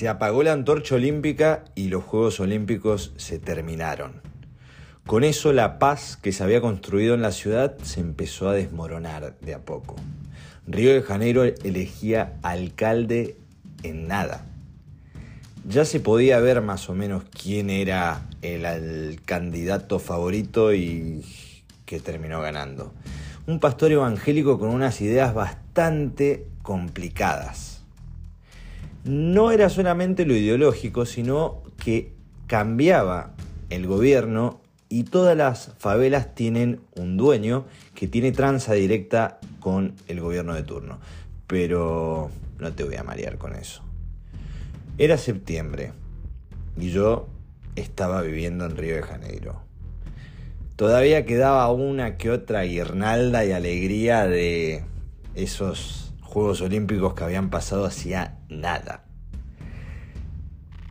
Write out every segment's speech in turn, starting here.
Se apagó la antorcha olímpica y los Juegos Olímpicos se terminaron. Con eso la paz que se había construido en la ciudad se empezó a desmoronar de a poco. Río de Janeiro elegía alcalde en nada. Ya se podía ver más o menos quién era el, candidato favorito y que terminó ganando. Un pastor evangélico con unas ideas bastante complicadas. No era solamente lo ideológico, sino que cambiaba el gobierno y todas las favelas tienen un dueño que tiene tranza directa con el gobierno de turno. Pero no te voy a marear con eso. Era septiembre y yo estaba viviendo en Río de Janeiro. Todavía quedaba una que otra guirnalda y alegría de esos Juegos Olímpicos que habían pasado hacía nada.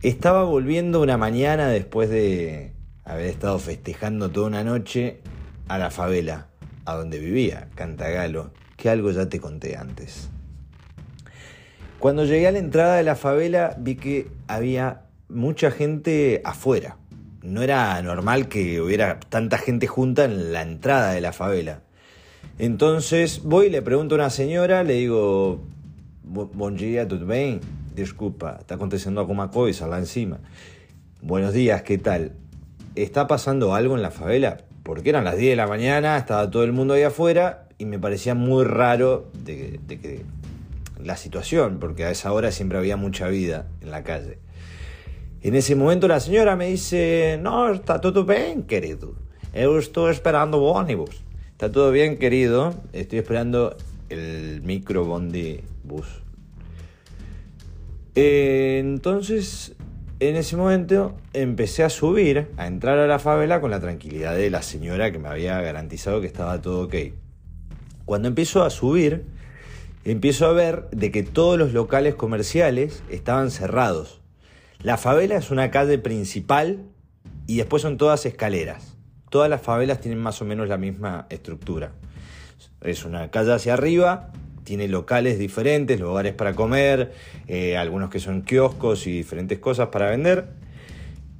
Estaba volviendo una mañana después de haber estado festejando toda una noche a la favela, a donde vivía, Cantagalo, que algo ya te conté antes. Cuando llegué a la entrada de la favela vi que había mucha gente afuera. No era normal que hubiera tanta gente junta en la entrada de la favela. Entonces voy y le pregunto a una señora, le digo, buen día, ¿todo bien? Disculpa, está aconteciendo alguna cosa lá encima. Buenos días, ¿qué tal? ¿está pasando algo en la favela? Porque eran las 10 de la mañana, estaba todo el mundo ahí afuera y me parecía muy raro de, que la situación, porque a esa hora siempre había mucha vida en la calle. En ese momento la señora me dice, no, está todo bien, querido. Yo estoy esperando ónibus. Está todo bien, querido. Estoy esperando el micro bondi bus. Eh, entonces en ese momento empecé a subir, a entrar a la favela con la tranquilidad de la señora que me había garantizado que estaba todo ok. Cuando empiezo a subir, empiezo a ver de que todos los locales comerciales estaban cerrados. La favela es una calle principal y después son todas escaleras. Todas las favelas tienen más o menos la misma estructura. Es una calle hacia arriba, tiene locales diferentes, lugares para comer, eh, algunos que son kioscos y diferentes cosas para vender.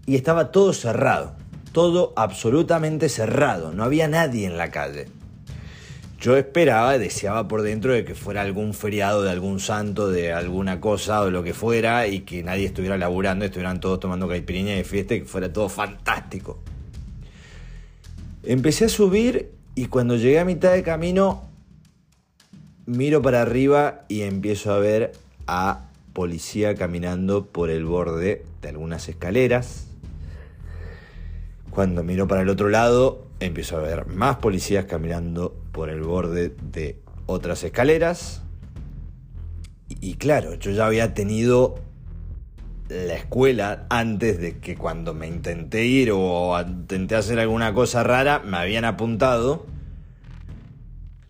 Y estaba todo cerrado, todo absolutamente cerrado, no había nadie en la calle. Yo esperaba, deseaba por dentro de que fuera algún feriado de algún santo, de alguna cosa o lo que fuera, y que nadie estuviera laburando, estuvieran todos tomando caipirinha de fiesta y que fuera todo fantástico. Empecé a subir y cuando llegué a mitad de camino miro para arriba y empiezo a ver a policía caminando por el borde de algunas escaleras. Cuando miro para el otro lado, empiezo a ver más policías caminando por el borde de otras escaleras. Y, claro, yo ya había tenido la escuela antes de que cuando me intenté ir o intenté hacer alguna cosa rara, me habían apuntado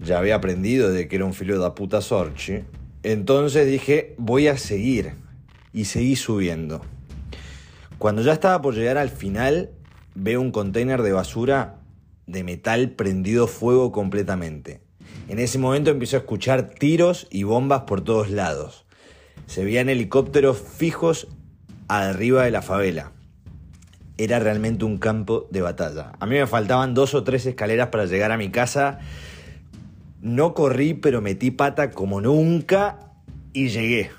ya había aprendido de que era un filo de puta Sorchi. Entonces dije, voy a seguir. Y seguí subiendo. Cuando ya estaba por llegar al final, veo un container de basura de metal prendido fuego completamente. En ese momento empiezo a escuchar tiros y bombas por todos lados. Se veían helicópteros fijos arriba de la favela. Era realmente un campo de batalla. A mí me faltaban dos o tres escaleras para llegar a mi casa no corrí, pero metí pata como nunca y llegué.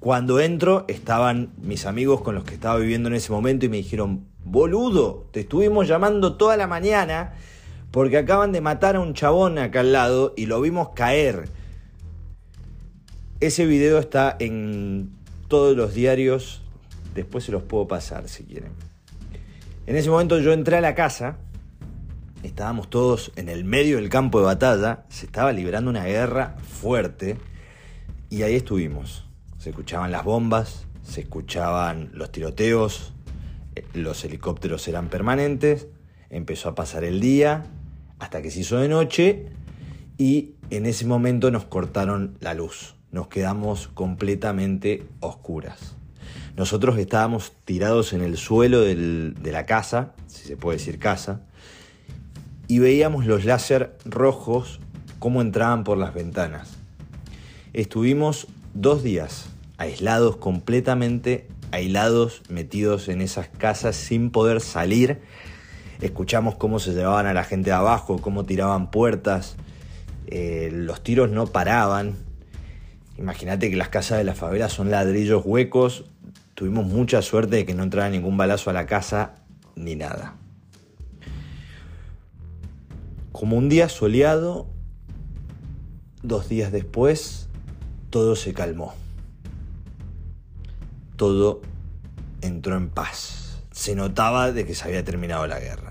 Cuando entro estaban mis amigos con los que estaba viviendo en ese momento y me dijeron, boludo, te estuvimos llamando toda la mañana porque acaban de matar a un chabón acá al lado y lo vimos caer. Ese video está en todos los diarios, después se los puedo pasar si quieren. En ese momento yo entré a la casa estábamos todos en el medio del campo de batalla, se estaba librando una guerra fuerte y ahí estuvimos. Se escuchaban las bombas, se escuchaban los tiroteos, eh, los helicópteros eran permanentes, empezó a pasar el día hasta que se hizo de noche y en ese momento nos cortaron la luz, nos quedamos completamente oscuras. Nosotros estábamos tirados en el suelo de la casa, si se puede decir casa, y veíamos los láser rojos cómo entraban por las ventanas. Estuvimos dos días aislados completamente, aislados, metidos en esas casas sin poder salir. Escuchamos cómo se llevaban a la gente de abajo, cómo tiraban puertas. Eh, los tiros no paraban. Imagínate que las casas de la favela son ladrillos huecos. Tuvimos mucha suerte de que no entrara ningún balazo a la casa ni nada. Como un día soleado, dos días después, todo se calmó. Todo entró en paz. Se notaba de que se había terminado la guerra.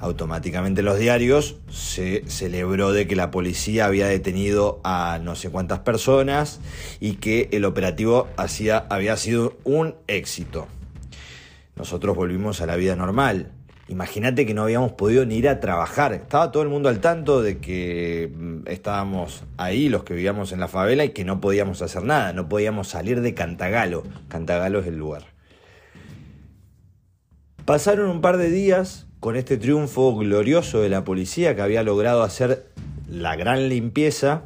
Automáticamente en los diarios se celebró de que la policía había detenido a no sé cuántas personas y que el operativo hacía, había sido un éxito. Nosotros volvimos a la vida normal. Imagínate que no habíamos podido ni ir a trabajar. Estaba todo el mundo al tanto de que mm, estábamos ahí, los que vivíamos en la favela, y que no podíamos hacer nada. No podíamos salir de Cantagalo. Cantagalo es el lugar. Pasaron un par de días con este triunfo glorioso de la policía que había logrado hacer la gran limpieza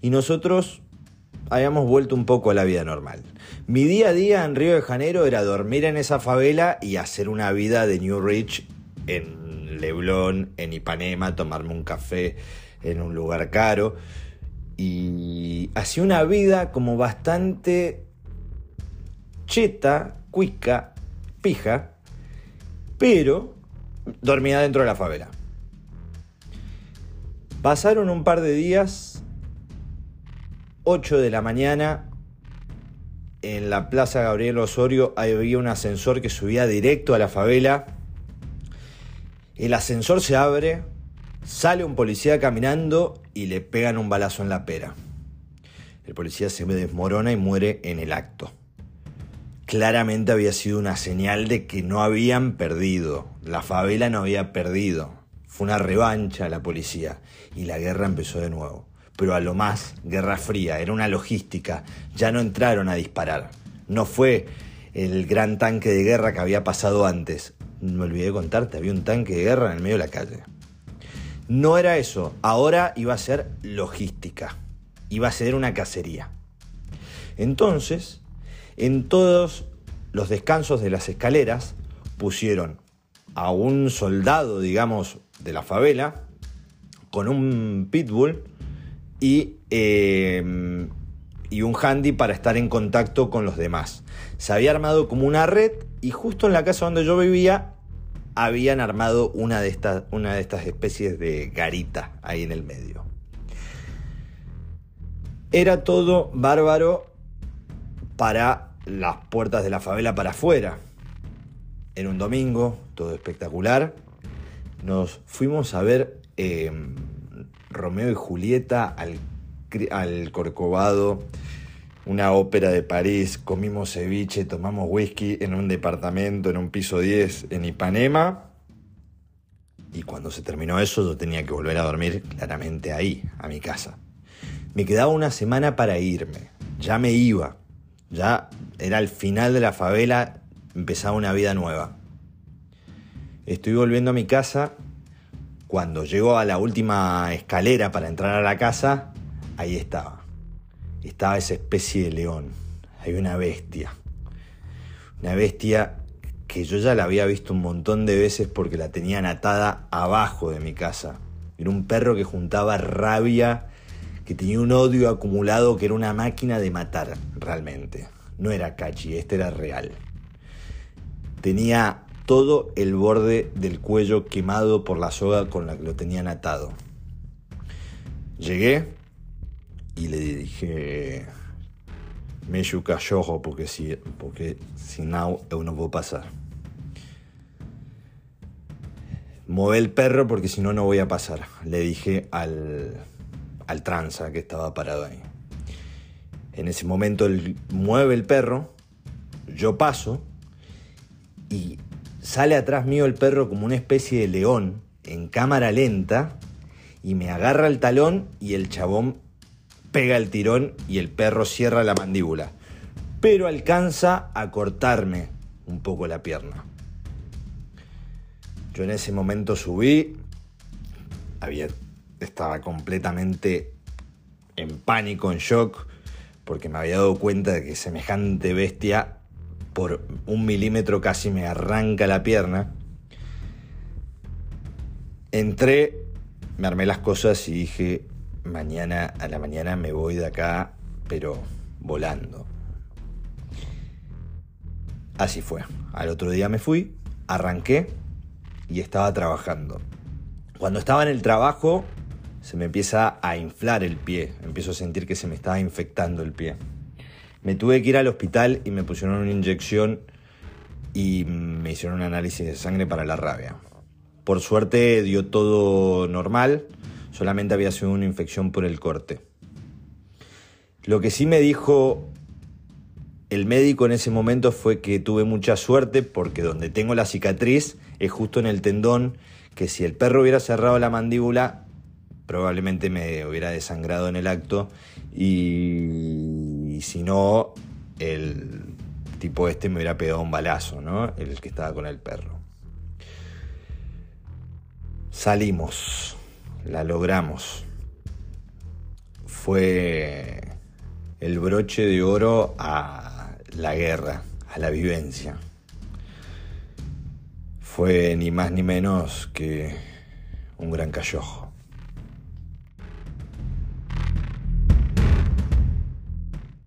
y nosotros habíamos vuelto un poco a la vida normal. Mi día a día en Río de Janeiro era dormir en esa favela y hacer una vida de New Rich en Leblon, en Ipanema, tomarme un café en un lugar caro. Y hacía una vida como bastante cheta, cuica, pija, pero dormía dentro de la favela. Pasaron un par de días, 8 de la mañana, en la Plaza Gabriel Osorio había un ascensor que subía directo a la favela. El ascensor se abre, sale un policía caminando y le pegan un balazo en la pera. El policía se desmorona y muere en el acto. Claramente había sido una señal de que no habían perdido, la favela no había perdido. Fue una revancha a la policía y la guerra empezó de nuevo pero a lo más guerra fría, era una logística, ya no entraron a disparar. No fue el gran tanque de guerra que había pasado antes. Me olvidé de contarte, había un tanque de guerra en el medio de la calle. No era eso, ahora iba a ser logística, iba a ser una cacería. Entonces, en todos los descansos de las escaleras pusieron a un soldado, digamos, de la favela, con un pitbull, y, em, y un handy para estar en contacto con los demás. Se había armado como una red y justo en la casa donde yo vivía habían armado una de una de estas especies de garita ahí en el medio. Era todo bárbaro para las puertas de la favela para afuera. Era un domingo, todo espectacular. Nos fuimos a ver em, Romeo y Julieta al, al Corcovado, una ópera de París, comimos ceviche, tomamos whisky en un departamento, en un piso 10 en Ipanema. Y cuando se terminó eso yo tenía que volver a dormir claramente ahí, a mi casa. Me quedaba una semana para irme, ya me iba, ya era el final de la favela, empezaba una vida nueva. Estoy volviendo a mi casa cuando llegó a la última escalera para entrar a la casa, ahí estaba. Estaba esa especie de león. Hay una bestia. Una bestia que yo ya la había visto un montón de veces porque la tenían atada abajo de mi casa. Era un perro que juntaba rabia, que tenía un odio acumulado, que era una máquina de matar, realmente. No era cachi, este era real. Tenía todo el borde del cuello quemado por la soga con la que lo tenían atado. Llegué y le dije, me cachorro porque si, porque si no, yo no puedo pasar. Move el perro porque si no, no voy a pasar. Le dije al, al tranza que estaba parado ahí. En ese momento él mueve el perro, yo paso y Sale atrás mío el perro como una especie de león, en cámara lenta, y me agarra el talón y el chabón pega el tirón y el perro cierra la mandíbula. Pero alcanza a cortarme un poco la pierna. Yo en ese momento subí, había, estaba completamente en pánico, en shock, porque me había dado cuenta de que semejante bestia por un milímetro casi me arranca la pierna. Entré, me armé las cosas y dije, mañana a la mañana me voy de acá, pero volando. Así fue. Al otro día me fui, arranqué y estaba trabajando. Cuando estaba en el trabajo se me empieza a inflar el pie, empiezo a sentir que se me estaba infectando el pie. Me tuve que ir al hospital y me pusieron una inyección y me hicieron un análisis de sangre para la rabia. Por suerte dio todo normal, solamente había sido una infección por el corte. Lo que sí me dijo el médico en ese momento fue que tuve mucha suerte porque donde tengo la cicatriz es justo en el tendón que si el perro hubiera cerrado la mandíbula probablemente me hubiera desangrado en el acto y, si no el tipo este me hubiera pegado un balazo, ¿no? El que estaba con el perro. Salimos, la logramos. Fue el broche de oro a la guerra, a la vivencia. Fue ni más ni menos que un gran callojo.